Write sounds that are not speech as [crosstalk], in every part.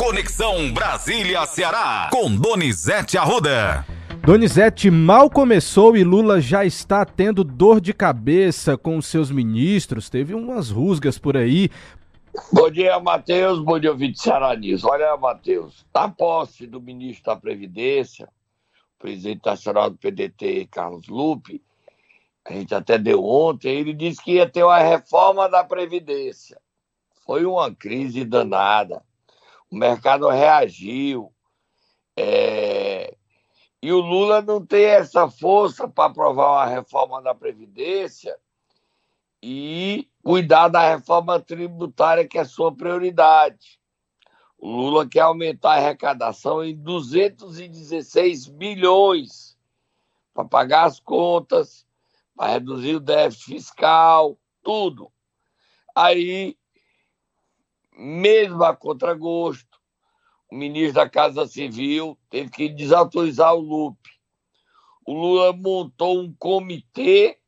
Conexão Brasília-Ceará, com Donizete Arruda. Donizete mal começou e Lula já está tendo dor de cabeça com seus ministros. Teve umas rusgas por aí. Bom dia, Matheus. Bom dia, ouvinte Ceará News. Olha, Matheus, na posse do ministro da Previdência, o presidente nacional do PDT, Carlos Lupe, a gente até deu ontem, ele disse que ia ter uma reforma da Previdência. Foi uma crise danada. O mercado reagiu. É... E o Lula não tem essa força para aprovar uma reforma da Previdência e cuidar da reforma tributária, que é sua prioridade. O Lula quer aumentar a arrecadação em 216 bilhões para pagar as contas, para reduzir o déficit fiscal, tudo. Aí, mesmo a contragosto, o ministro da Casa Civil teve que desautorizar o Lupe. O Lula montou um comitê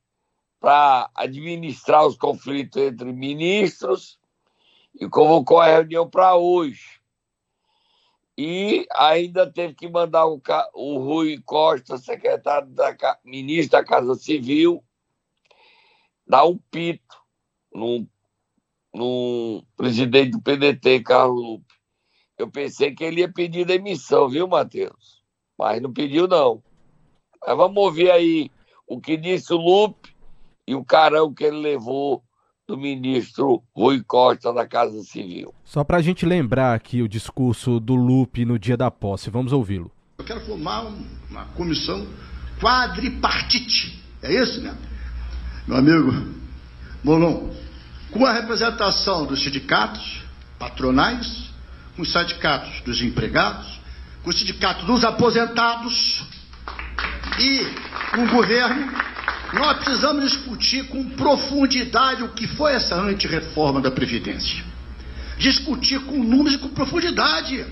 para administrar os conflitos entre ministros e convocou a reunião para hoje. E ainda teve que mandar o, o Rui Costa, secretário da ministro da Casa Civil, dar um pito no, no presidente do PDT, Carlos Lupe. Eu pensei que ele ia pedir demissão, viu, Matheus? Mas não pediu, não. Mas vamos ouvir aí o que disse o Lupe e o carão que ele levou do ministro Rui Costa da Casa Civil. Só para a gente lembrar aqui o discurso do Lupe no dia da posse, vamos ouvi-lo. Eu quero formar uma comissão quadripartite, é isso, né? Meu amigo Molon, com a representação dos sindicatos patronais, com os sindicatos dos empregados, com o sindicato dos aposentados e com o governo nós precisamos discutir com profundidade o que foi essa antirreforma da Previdência. Discutir com números e com profundidade.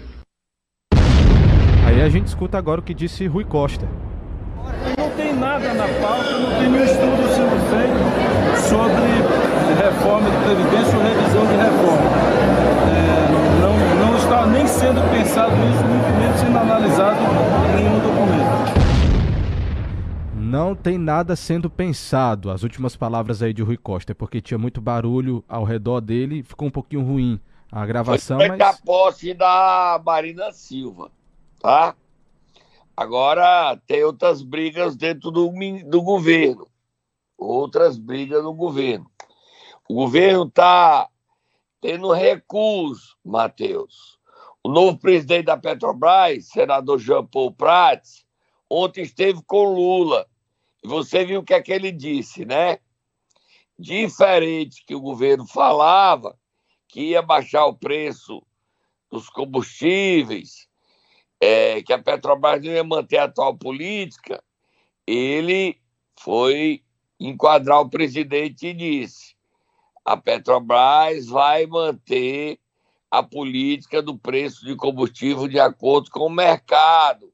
Aí a gente escuta agora o que disse Rui Costa. Não tem nada na pauta, não tem nenhum estudo sendo feito sobre reforma de Previdência ou revisão de reforma. É, não, não está nem sendo pensado isso, muito menos sendo analisado em nenhum documento. Não tem nada sendo pensado. As últimas palavras aí de Rui Costa, é porque tinha muito barulho ao redor dele, ficou um pouquinho ruim a gravação. Foi mas... a posse da Marina Silva, tá? Agora tem outras brigas dentro do, do governo. Outras brigas no governo. O governo está tendo recurso, Matheus. O novo presidente da Petrobras, senador Jean Paul Prats, ontem esteve com Lula e você viu o que é que ele disse, né? Diferente que o governo falava que ia baixar o preço dos combustíveis, é, que a Petrobras não ia manter a atual política, ele foi enquadrar o presidente e disse: a Petrobras vai manter a política do preço de combustível de acordo com o mercado.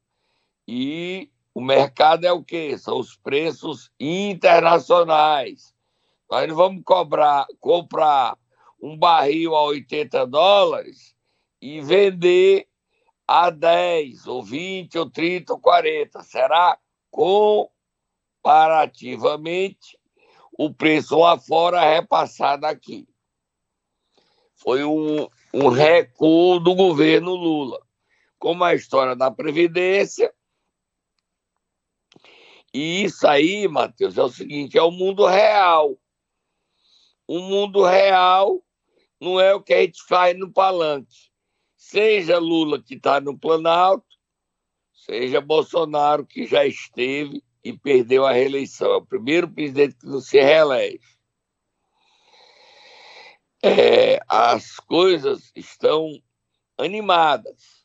E o mercado é o quê? São os preços internacionais. Nós não vamos cobrar, comprar um barril a 80 dólares e vender a 10, ou 20, ou 30, ou 40. Será comparativamente o preço lá fora repassado aqui. Foi um, um recuo do governo Lula. Como a história da Previdência, e isso aí, Matheus, é o seguinte: é o mundo real. O mundo real não é o que a gente faz no palanque. Seja Lula que está no Planalto, seja Bolsonaro que já esteve e perdeu a reeleição. É o primeiro presidente que não se reelege. É, as coisas estão animadas.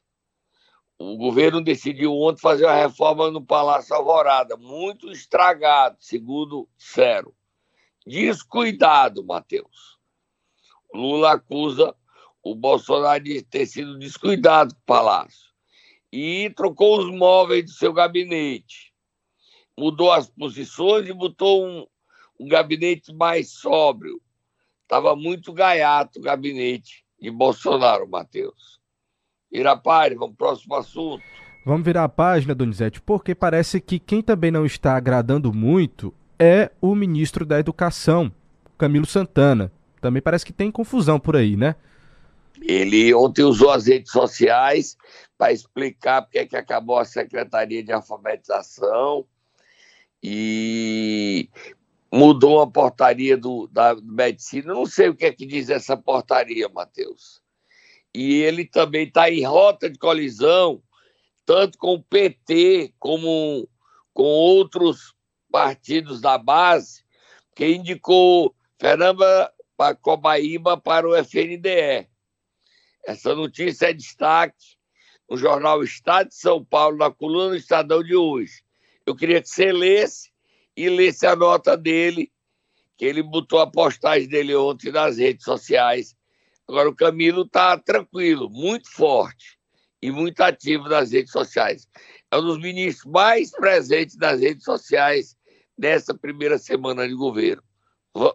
O governo decidiu ontem fazer uma reforma no Palácio Alvorada, muito estragado, segundo Cero. Descuidado, Matheus. Lula acusa o Bolsonaro de ter sido descuidado com o Palácio. E trocou os móveis do seu gabinete. Mudou as posições e botou um, um gabinete mais sóbrio. Estava muito gaiato o gabinete de Bolsonaro, Matheus. Vira a página, vamos pro próximo assunto. Vamos virar a página, Donizete, porque parece que quem também não está agradando muito é o ministro da Educação, Camilo Santana. Também parece que tem confusão por aí, né? Ele ontem usou as redes sociais para explicar porque é que acabou a Secretaria de Alfabetização e mudou a portaria do, da medicina. Não sei o que é que diz essa portaria, Matheus. E ele também está em rota de colisão tanto com o PT como com outros partidos da base, que indicou Fernanda Cobaíba para o FNDE. Essa notícia é destaque no jornal Estado de São Paulo, na coluna do Estadão de hoje. Eu queria que você lesse e lesse a nota dele, que ele botou a postagem dele ontem nas redes sociais. Agora o Camilo está tranquilo, muito forte e muito ativo nas redes sociais. É um dos ministros mais presentes nas redes sociais nessa primeira semana de governo.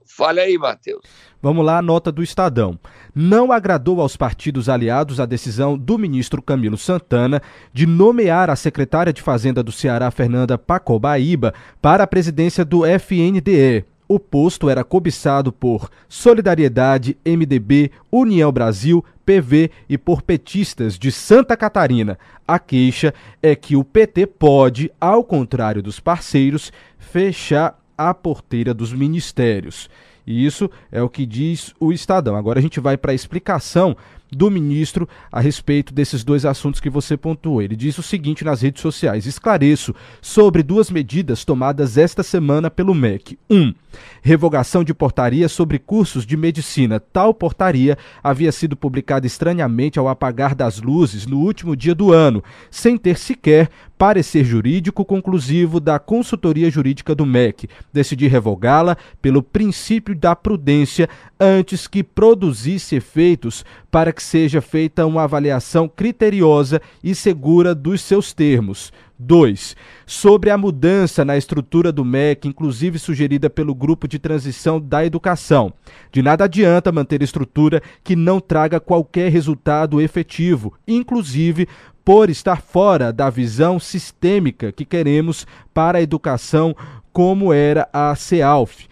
Fale aí, Matheus. Vamos lá, a nota do Estadão. Não agradou aos partidos aliados a decisão do ministro Camilo Santana de nomear a secretária de Fazenda do Ceará, Fernanda Pacobaíba, para a presidência do FNDE. O posto era cobiçado por Solidariedade, MDB, União Brasil, PV e por petistas de Santa Catarina. A queixa é que o PT pode, ao contrário dos parceiros, fechar a porteira dos ministérios. E isso é o que diz o Estadão. Agora a gente vai para a explicação do ministro a respeito desses dois assuntos que você pontuou. Ele diz o seguinte nas redes sociais: esclareço sobre duas medidas tomadas esta semana pelo MEC. 1. Um, revogação de portaria sobre cursos de medicina. Tal portaria havia sido publicada estranhamente ao apagar das luzes no último dia do ano, sem ter sequer parecer jurídico conclusivo da consultoria jurídica do MEC. Decidi revogá-la pelo princípio da prudência antes que produzisse efeitos para que seja feita uma avaliação criteriosa e segura dos seus termos. 2. Sobre a mudança na estrutura do MEC, inclusive sugerida pelo Grupo de Transição da Educação. De nada adianta manter estrutura que não traga qualquer resultado efetivo, inclusive por estar fora da visão sistêmica que queremos para a educação, como era a CEALF.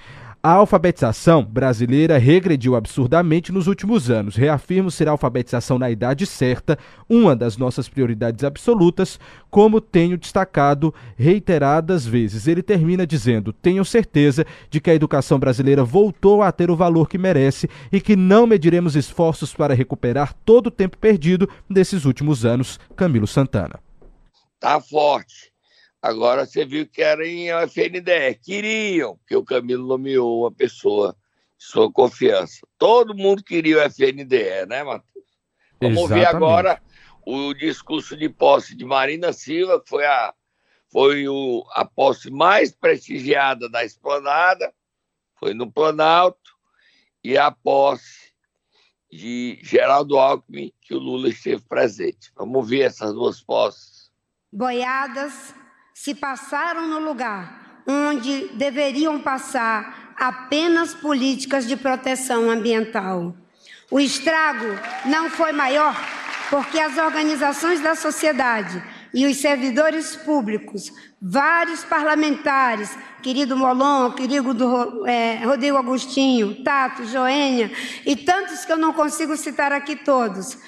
A alfabetização brasileira regrediu absurdamente nos últimos anos. Reafirmo ser a alfabetização na idade certa uma das nossas prioridades absolutas, como tenho destacado reiteradas vezes. Ele termina dizendo: Tenho certeza de que a educação brasileira voltou a ter o valor que merece e que não mediremos esforços para recuperar todo o tempo perdido desses últimos anos. Camilo Santana. Tá forte. Agora você viu que era em FNDE. Queriam, porque o Camilo nomeou uma pessoa de sua confiança. Todo mundo queria o FNDE, né, Matheus? Vamos Exatamente. ouvir agora o discurso de posse de Marina Silva, que foi a, foi o, a posse mais prestigiada da esplanada, foi no Planalto, e a posse de Geraldo Alckmin, que o Lula esteve presente. Vamos ouvir essas duas posses. Boiadas se passaram no lugar onde deveriam passar apenas políticas de proteção ambiental. O estrago não foi maior porque as organizações da sociedade e os servidores públicos, vários parlamentares, querido Molon, querido do, é, Rodrigo Agostinho, Tato, Joênia e tantos que eu não consigo citar aqui todos,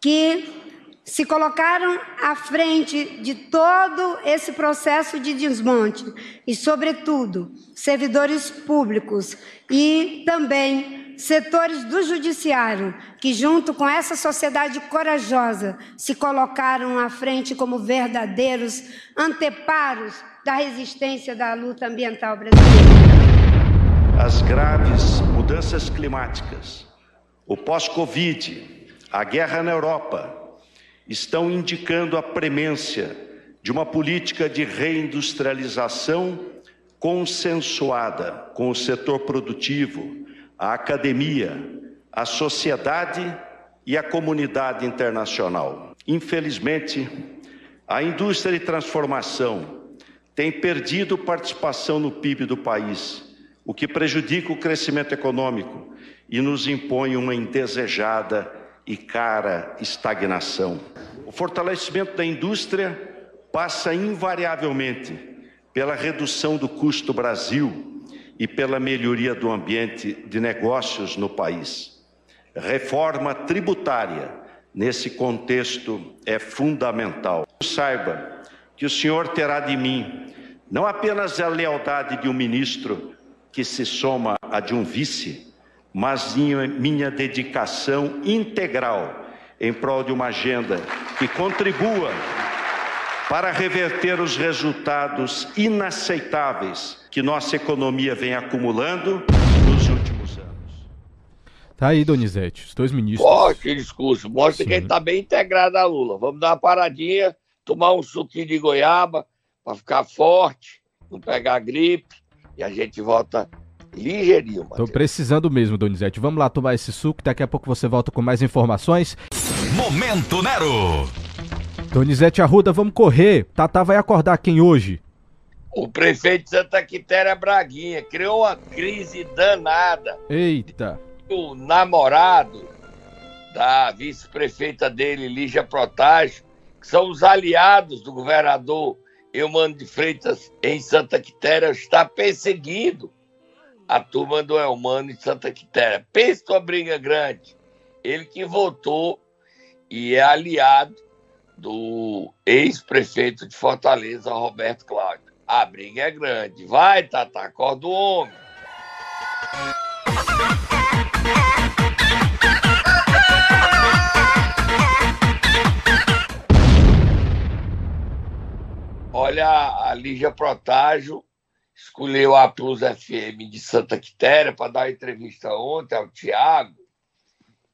que se colocaram à frente de todo esse processo de desmonte e, sobretudo, servidores públicos e também setores do judiciário que, junto com essa sociedade corajosa, se colocaram à frente como verdadeiros anteparos da resistência da luta ambiental brasileira. As graves mudanças climáticas, o pós-Covid, a guerra na Europa, estão indicando a premência de uma política de reindustrialização consensuada com o setor produtivo, a academia, a sociedade e a comunidade internacional. Infelizmente, a indústria de transformação tem perdido participação no PIB do país, o que prejudica o crescimento econômico e nos impõe uma indesejada e cara estagnação. O fortalecimento da indústria passa invariavelmente pela redução do custo Brasil e pela melhoria do ambiente de negócios no país. Reforma tributária, nesse contexto, é fundamental. Saiba que o senhor terá de mim não apenas a lealdade de um ministro que se soma a de um vice, mas minha dedicação integral em prol de uma agenda que contribua para reverter os resultados inaceitáveis que nossa economia vem acumulando nos últimos anos. Tá aí, Donizete, os dois ministros. Ó, que discurso. Mostra Sim. que ele está bem integrado a Lula. Vamos dar uma paradinha, tomar um suquinho de goiaba para ficar forte, não pegar gripe e a gente volta ligeirinho. Tô precisando mesmo, Donizete. Vamos lá tomar esse suco, daqui a pouco você volta com mais informações. Momento Nero! Donizete Arruda, vamos correr. Tata vai acordar quem hoje? O prefeito de Santa Quitéria Braguinha criou uma crise danada. Eita! O namorado da vice-prefeita dele, Lígia Protásio, que são os aliados do governador Eumano de Freitas em Santa Quitéria, está perseguindo a turma do Elmano em Santa Quitéria. Pensa uma briga grande. Ele que votou e é aliado do ex-prefeito de Fortaleza, Roberto Cláudio. A briga é grande. Vai, Tata, acorda o homem. Olha, a Lígia Protágio escolheu a Plus FM de Santa Quitéria para dar entrevista ontem ao Tiago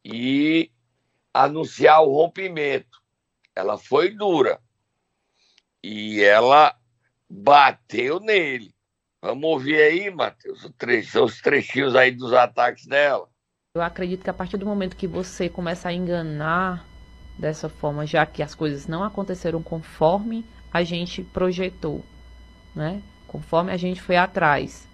e anunciar o rompimento. Ela foi dura e ela bateu nele. Vamos ouvir aí, Matheus, os trechinhos aí dos ataques dela. Eu acredito que a partir do momento que você começa a enganar dessa forma, já que as coisas não aconteceram conforme a gente projetou, né? Conforme a gente foi atrás.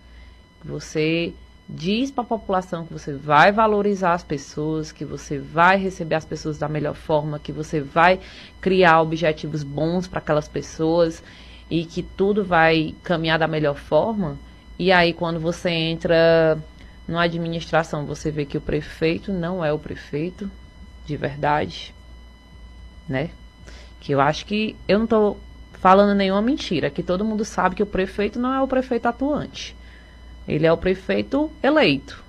Você diz para a população que você vai valorizar as pessoas, que você vai receber as pessoas da melhor forma, que você vai criar objetivos bons para aquelas pessoas e que tudo vai caminhar da melhor forma. E aí quando você entra na administração, você vê que o prefeito não é o prefeito de verdade, né? Que eu acho que eu não estou falando nenhuma mentira, que todo mundo sabe que o prefeito não é o prefeito atuante. Ele é o prefeito eleito.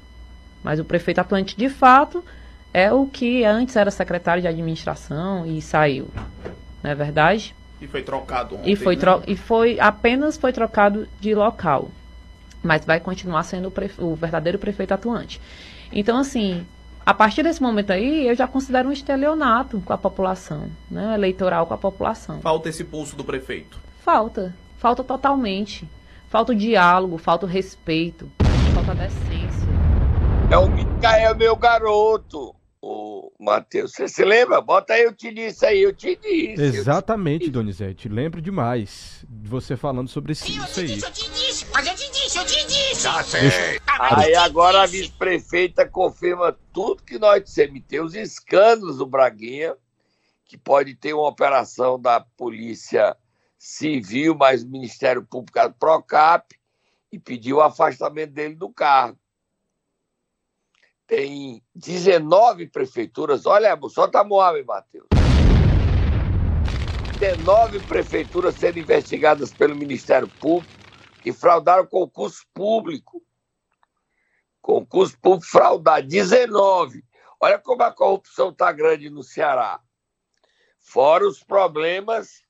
Mas o prefeito atuante, de fato, é o que antes era secretário de administração e saiu. Não é verdade? E foi trocado ontem, E foi, né? e foi apenas foi trocado de local. Mas vai continuar sendo o, o verdadeiro prefeito atuante. Então, assim, a partir desse momento aí, eu já considero um estelionato com a população, né? eleitoral com a população. Falta esse pulso do prefeito? Falta. Falta totalmente. Falta o diálogo, falta o respeito, falta a decência. É o Micael, meu garoto. O Matheus, você se lembra? Bota aí, eu te disse aí, eu te disse. Exatamente, te disse. Donizete. Lembro demais de você falando sobre esse, eu isso aí. Disse, eu te disse, mas eu te disse, eu te disse. Já sei. Aí agora a vice-prefeita confirma tudo que nós dissemos. Tem os escândalos do Braguinha, que pode ter uma operação da Polícia Civil, mas o Ministério Público do Procap, e pediu o afastamento dele do cargo. Tem 19 prefeituras, olha, solta a Moab, Matheus. 19 prefeituras sendo investigadas pelo Ministério Público que fraudaram concurso público. Concurso público fraudado, 19. Olha como a corrupção está grande no Ceará. Fora os problemas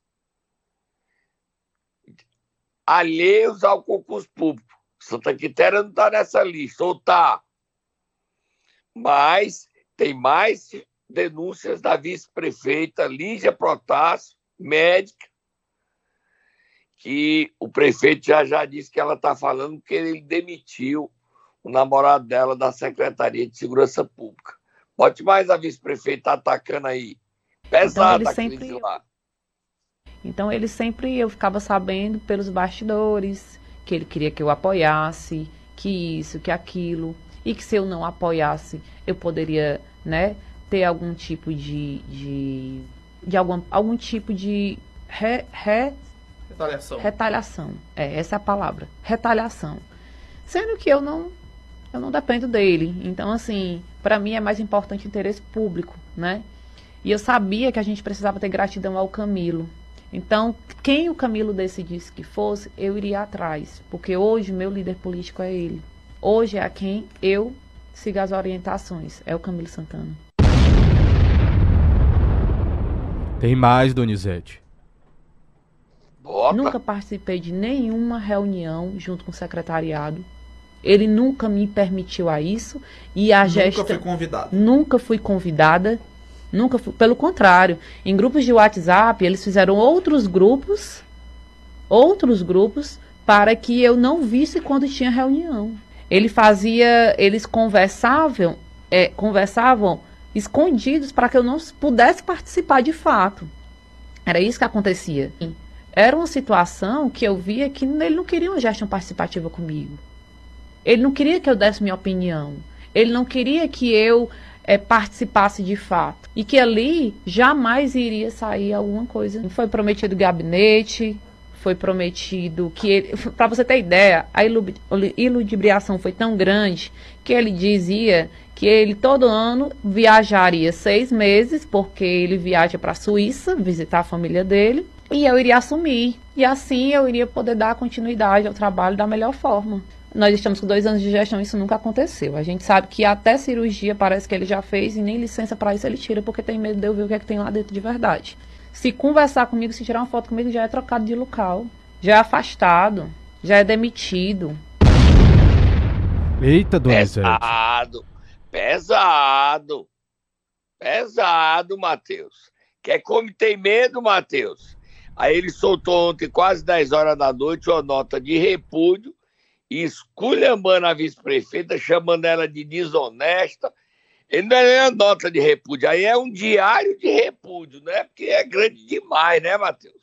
alheios ao concurso público. Santa Quitéria não está nessa lista, ou está. Mas tem mais denúncias da vice-prefeita Lígia Protásio, médica, que o prefeito já já disse que ela está falando que ele demitiu o namorado dela da Secretaria de Segurança Pública. Bote mais a vice-prefeita atacando aí. Pesada Então, ele sempre- lá. Então ele sempre eu ficava sabendo pelos bastidores que ele queria que eu apoiasse, que isso, que aquilo, e que se eu não apoiasse, eu poderia, né, ter algum tipo de. de, de algum, algum tipo de re, re, Retaliação. retaliação. É, essa é a palavra. Retaliação. Sendo que eu não eu não dependo dele. Então, assim, para mim é mais importante o interesse público, né? E eu sabia que a gente precisava ter gratidão ao Camilo. Então, quem o Camilo decidisse que fosse, eu iria atrás. Porque hoje meu líder político é ele. Hoje é a quem eu siga as orientações. É o Camilo Santana. Tem mais, Donizete. Bota. Nunca participei de nenhuma reunião junto com o secretariado. Ele nunca me permitiu a isso. E a Nunca gestão. fui convidado. Nunca fui convidada. Nunca fui. Pelo contrário, em grupos de WhatsApp, eles fizeram outros grupos, outros grupos, para que eu não visse quando tinha reunião. Ele fazia, eles conversavam, é, conversavam escondidos para que eu não pudesse participar de fato. Era isso que acontecia. Era uma situação que eu via que ele não queria uma gestão participativa comigo. Ele não queria que eu desse minha opinião. Ele não queria que eu é, participasse de fato. E que ali jamais iria sair alguma coisa. Foi prometido gabinete, foi prometido que ele. Para você ter ideia, a ilu- iludibriação foi tão grande que ele dizia que ele todo ano viajaria seis meses, porque ele viaja para a Suíça visitar a família dele, e eu iria assumir. E assim eu iria poder dar continuidade ao trabalho da melhor forma. Nós estamos com dois anos de gestão, isso nunca aconteceu. A gente sabe que até cirurgia parece que ele já fez e nem licença para isso ele tira, porque tem medo de eu ver o que é que tem lá dentro de verdade. Se conversar comigo, se tirar uma foto comigo, já é trocado de local, já é afastado, já é demitido. Eita, Donizete. Pesado, pesado, pesado, Matheus. Quer como tem medo, Matheus? Aí ele soltou ontem, quase 10 horas da noite, uma nota de repúdio, esculhambando a vice-prefeita, chamando ela de desonesta. Ele não é nem uma nota de repúdio, aí é um diário de repúdio, né? Porque é grande demais, né, Matheus?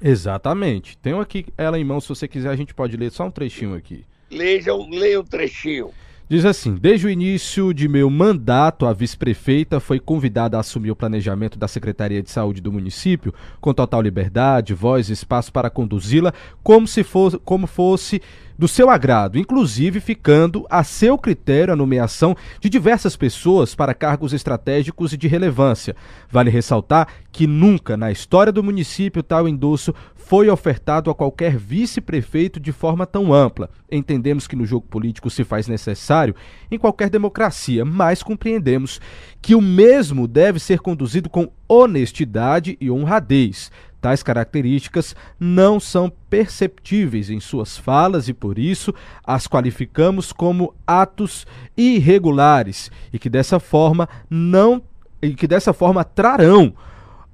Exatamente. Tenho aqui ela em mão, se você quiser a gente pode ler só um trechinho aqui. Leia, leia um trechinho. Diz assim: Desde o início de meu mandato, a vice-prefeita foi convidada a assumir o planejamento da Secretaria de Saúde do município, com total liberdade, voz e espaço para conduzi-la como se fosse, como fosse do seu agrado, inclusive ficando a seu critério a nomeação de diversas pessoas para cargos estratégicos e de relevância. Vale ressaltar que nunca na história do município tal endosso foi ofertado a qualquer vice-prefeito de forma tão ampla. Entendemos que no jogo político se faz necessário em qualquer democracia, mas compreendemos que o mesmo deve ser conduzido com honestidade e honradez. Tais características não são perceptíveis em suas falas e por isso as qualificamos como atos irregulares e que dessa forma não e que dessa forma trarão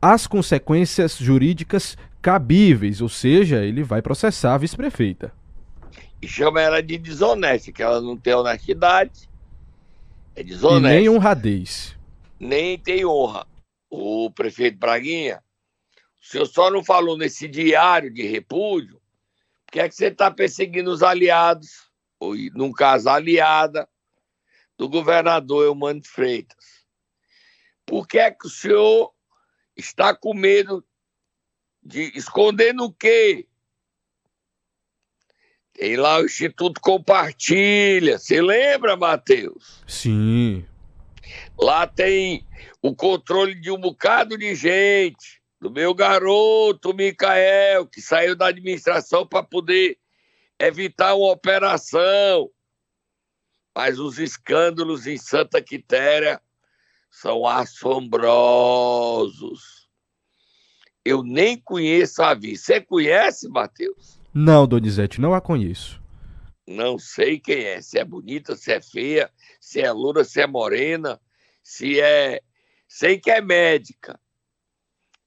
as consequências jurídicas cabíveis, ou seja, ele vai processar a vice-prefeita. E chama ela de desonesta, que ela não tem honestidade, é E desonesta. nem honradez. nem tem honra. O prefeito Braguinha, o senhor só não falou nesse diário de repúdio, porque é que você está perseguindo os aliados, ou, num caso, a aliada do governador Eumano Freitas. Por que é que o senhor está com medo de esconder no quê? Tem lá o Instituto Compartilha. Você lembra, Matheus? Sim. Lá tem o controle de um bocado de gente, do meu garoto Micael, que saiu da administração para poder evitar uma operação. Mas os escândalos em Santa Quitéria são assombrosos. Eu nem conheço a Vi. Você conhece, Matheus? Não, Donizete, não a conheço. Não sei quem é. Se é bonita, se é feia, se é loura, se é morena, se é. Sei que é médica.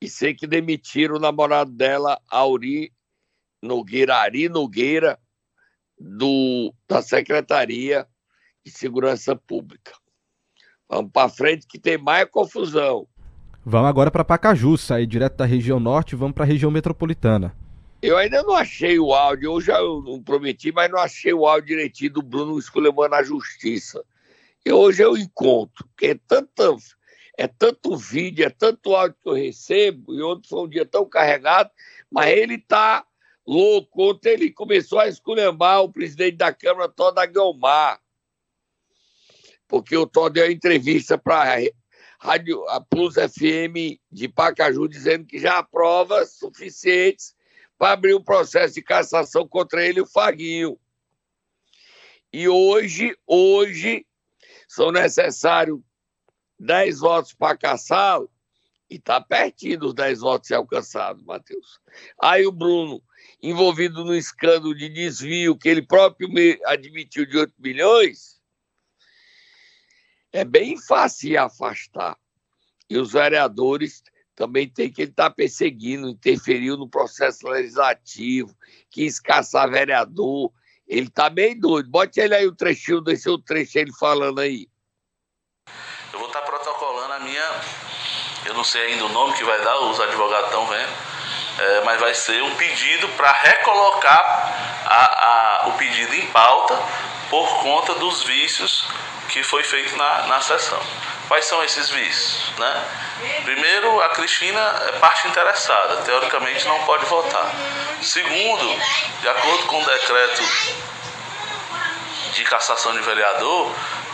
E sei que demitiram o namorado dela, Auri Nogueira, Ari Nogueira, do, da Secretaria de Segurança Pública. Vamos para frente que tem mais confusão. Vamos agora para Pacaju, sair direto da região norte e vamos para a região metropolitana. Eu ainda não achei o áudio, eu já não prometi, mas não achei o áudio direitinho do Bruno esculhambando a justiça. E hoje eu encontro, porque é tanta, É tanto vídeo, é tanto áudio que eu recebo, e ontem foi um dia tão carregado, mas ele está louco. Ontem ele começou a esculhambar o presidente da Câmara, Toda Guilmar, porque o Todd deu entrevista para Rádio a Plus FM de Pacaju dizendo que já há provas suficientes para abrir um processo de cassação contra ele e o Faguinho. E hoje, hoje, são necessários 10 votos para caçá-lo, e está pertinho dos 10 votos ser alcançados, Matheus. Aí o Bruno, envolvido no escândalo de desvio que ele próprio admitiu de 8 milhões, é bem fácil afastar. E os vereadores também tem que estar perseguindo, interferiu no processo legislativo, quis caçar vereador. Ele está bem doido. Bote ele aí o trechinho, desse o trecho ele falando aí. Eu vou estar tá protocolando a minha. Eu não sei ainda o nome que vai dar, os advogados estão vendo. É, mas vai ser um pedido para recolocar a, a, o pedido em pauta por conta dos vícios que foi feito na, na sessão. Quais são esses vícios? Né? Primeiro, a Cristina é parte interessada, teoricamente não pode votar. Segundo, de acordo com o decreto de cassação de vereador,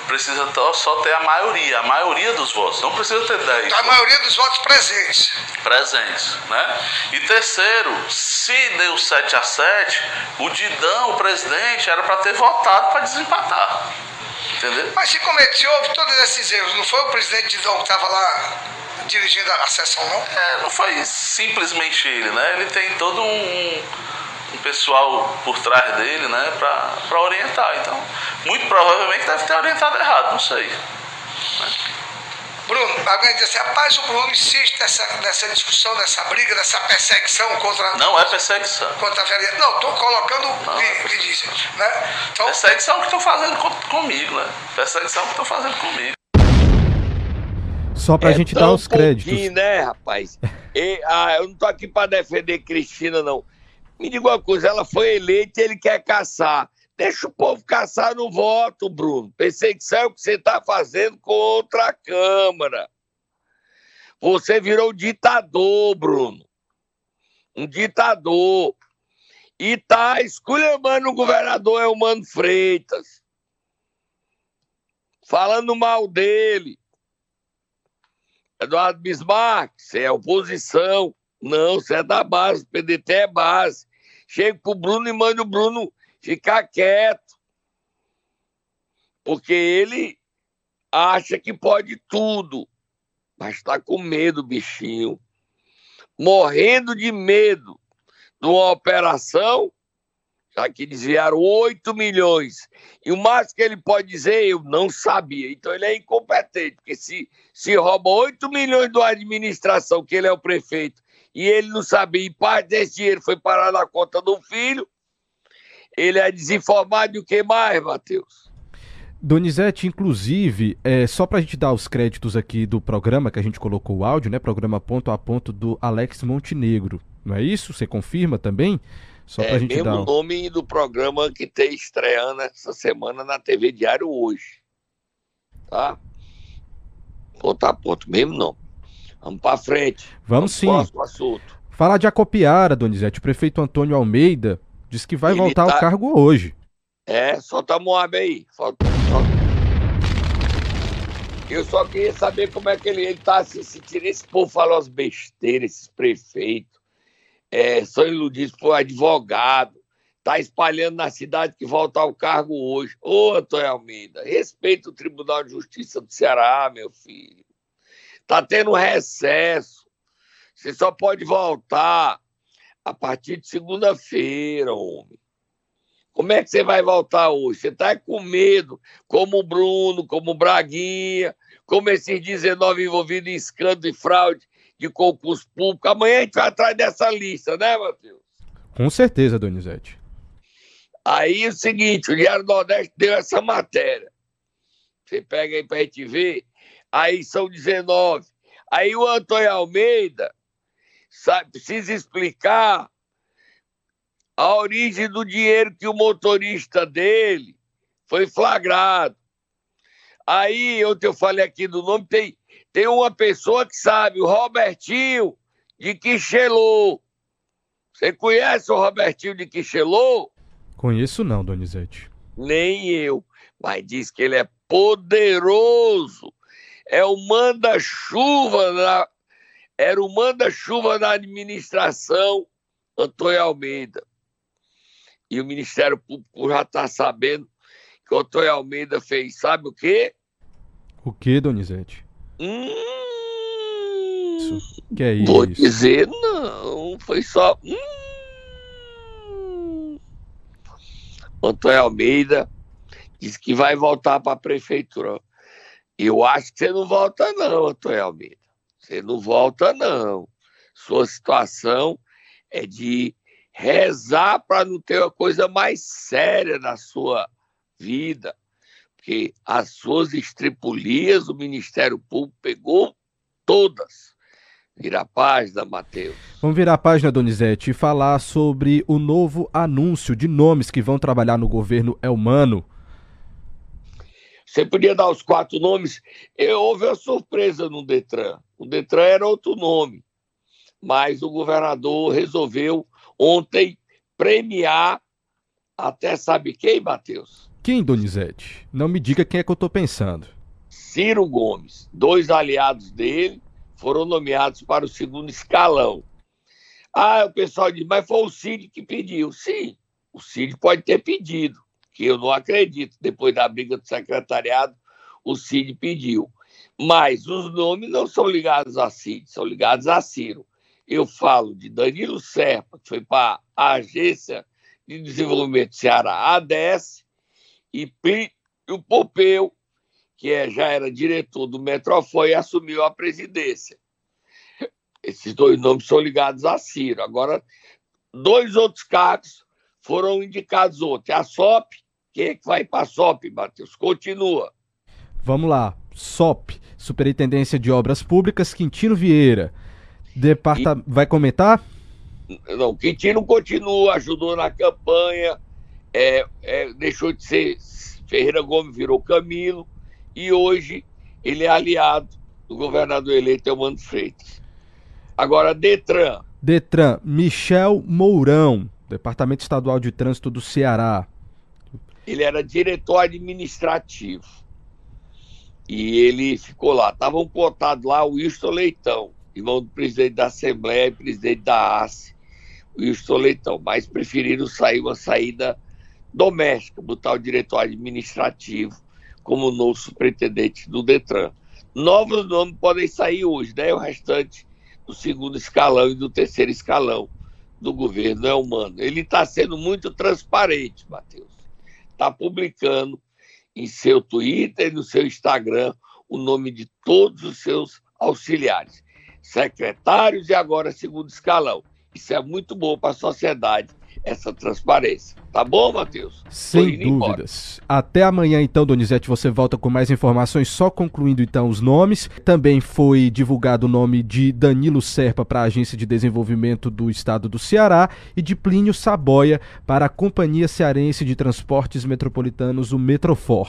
precisa só ter a maioria, a maioria dos votos, não precisa ter 10. A maioria dos votos presentes. Presentes, né? E terceiro, se deu 7 a 7, o Didão, o presidente, era para ter votado para desempatar. Entendeu? Mas se cometeu, houve todos esses erros, não foi o presidente Didão que estava lá dirigindo a sessão, não? É, não foi simplesmente ele, né? Ele tem todo um, um pessoal por trás dele, né, para orientar. Então, muito provavelmente deve ter orientado errado, não sei. Bruno, alguém diz assim, rapaz, o Bruno insiste nessa, nessa discussão, nessa briga, nessa perseguição contra. Não é perseguição. Contra a vereadora. Não, estou colocando o que, é que disse. Né? Então, perseguição que estão fazendo comigo, né? Perseguição que estão fazendo comigo. Só pra é gente dar os créditos. né, rapaz? [laughs] E, ah, eu não tô aqui pra defender Cristina, não. Me diga uma coisa, ela foi eleita e ele quer caçar. Deixa o povo caçar no voto, Bruno. Pensei que é o que você está fazendo contra a Câmara. Você virou ditador, Bruno. Um ditador. E tá esculhambando o governador Elmano Freitas. Falando mal dele. Eduardo Bismarck, você é oposição. Não, você é da base. PDT é base. Chega pro Bruno e manda o Bruno ficar quieto, porque ele acha que pode tudo, mas está com medo, bichinho, morrendo de medo de uma operação, já que desviaram 8 milhões. E o máximo que ele pode dizer, eu não sabia. Então ele é incompetente, porque se, se rouba 8 milhões da administração, que ele é o prefeito, e ele não sabia, e parte desse dinheiro foi parar na conta do filho, ele é desinformado e o que mais, Matheus? Donizete, inclusive, é, só para a gente dar os créditos aqui do programa que a gente colocou o áudio, né? Programa ponto a ponto do Alex Montenegro, não é isso? Você confirma também? Só é gente mesmo dar... o nome do programa que tem estreando essa semana na TV Diário hoje, tá? Ponto a ponto, mesmo não. Vamos para frente. Vamos, sim. Assunto. Falar de Acopiara, Donizete. O prefeito Antônio Almeida Diz que vai Ele voltar tá... ao cargo hoje. É, solta a Moab aí. Solta, Eu só queria saber como é que ele, ele tá se sentindo. Esse povo fala as besteiras, esses prefeitos. É, são iludidos por advogado. Tá espalhando na cidade que volta ao cargo hoje. Ô, Antônio Almeida, respeita o Tribunal de Justiça do Ceará, meu filho. Tá tendo recesso. Você só pode voltar a partir de segunda-feira, homem. Como é que você vai voltar hoje? Você está com medo, como o Bruno, como o Braguinha, como esses 19 envolvidos em escândalo e fraude de concurso público. Amanhã a gente vai atrás dessa lista, né, Matheus? Com certeza, Donizete. Aí é o seguinte, o Diário do Nordeste deu essa matéria. Você pega aí para a gente ver. Aí são 19. Aí o Antônio Almeida sabe, precisa explicar a origem do dinheiro que o motorista dele foi flagrado. Aí, ontem eu falei aqui do nome, tem, Tem uma pessoa que sabe, o Robertinho de Quixelô. Você conhece o Robertinho de Quixelô? Conheço não, Donizete. Nem eu, mas diz que ele é poderoso. É o manda-chuva da era o manda-chuva da administração Antônio Almeida. E o Ministério Público já está sabendo que o Antônio Almeida fez, sabe o quê? O que, Donizete? Hum, isso. Que é isso? Vou dizer não, foi só. Hum. Antônio Almeida disse que vai voltar para a prefeitura. Eu acho que você não volta, não, Antônio Almeida. Você não volta, não. Sua situação é de rezar para não ter uma coisa mais séria na sua vida. Porque as suas estripulias, o Ministério Público pegou todas. Vira a página, Matheus. Vamos virar a página, Donizete, e falar sobre o novo anúncio de nomes que vão trabalhar no governo Elmano. Você podia dar os quatro nomes. Eu, houve uma surpresa no Detran. O Detran era outro nome, mas o governador resolveu ontem premiar até sabe quem, Matheus? Quem, Donizete? Não me diga quem é que eu estou pensando. Ciro Gomes. Dois aliados dele foram nomeados para o segundo escalão. Ah, o pessoal diz, mas foi o Cid que pediu. Sim, o Cid pode ter pedido que eu não acredito. Depois da briga do secretariado, o Cid pediu. Mas os nomes não são ligados a Cid, são ligados a Ciro. Eu falo de Danilo Serpa, que foi para a Agência de Desenvolvimento do Ceará, ADS, e o Popeu, que é, já era diretor do Metrofone e assumiu a presidência. Esses dois nomes são ligados a Ciro. Agora, dois outros cargos foram indicados ontem. A SOP que vai para a SOP, Matheus? Continua. Vamos lá. SOP, Superintendência de Obras Públicas, Quintino Vieira. Departa... E... Vai comentar? Não, Quintino continua, ajudou na campanha, é, é, deixou de ser Ferreira Gomes, virou Camilo, e hoje ele é aliado do governador eleito Elmano Freitas. Agora, Detran. Detran, Michel Mourão, Departamento Estadual de Trânsito do Ceará ele era diretor administrativo. E ele ficou lá. Estavam cotados lá o Wilson Leitão, irmão do presidente da Assembleia e presidente da ACE, o Wilson Leitão. Mas preferiram sair uma saída doméstica, botar o diretor administrativo como novo superintendente do Detran. Novos nomes podem sair hoje, né? O restante do segundo escalão e do terceiro escalão do governo é humano. Ele está sendo muito transparente, Matheus está publicando em seu Twitter e no seu Instagram o nome de todos os seus auxiliares, secretários e agora segundo escalão. Isso é muito bom para a sociedade, essa transparência. Tá bom, Matheus? Sem dúvidas. Embora. Até amanhã, então, Donizete, você volta com mais informações, só concluindo então os nomes. Também foi divulgado o nome de Danilo Serpa para a Agência de Desenvolvimento do Estado do Ceará e de Plínio Saboia para a Companhia Cearense de Transportes Metropolitanos, o Metrofor.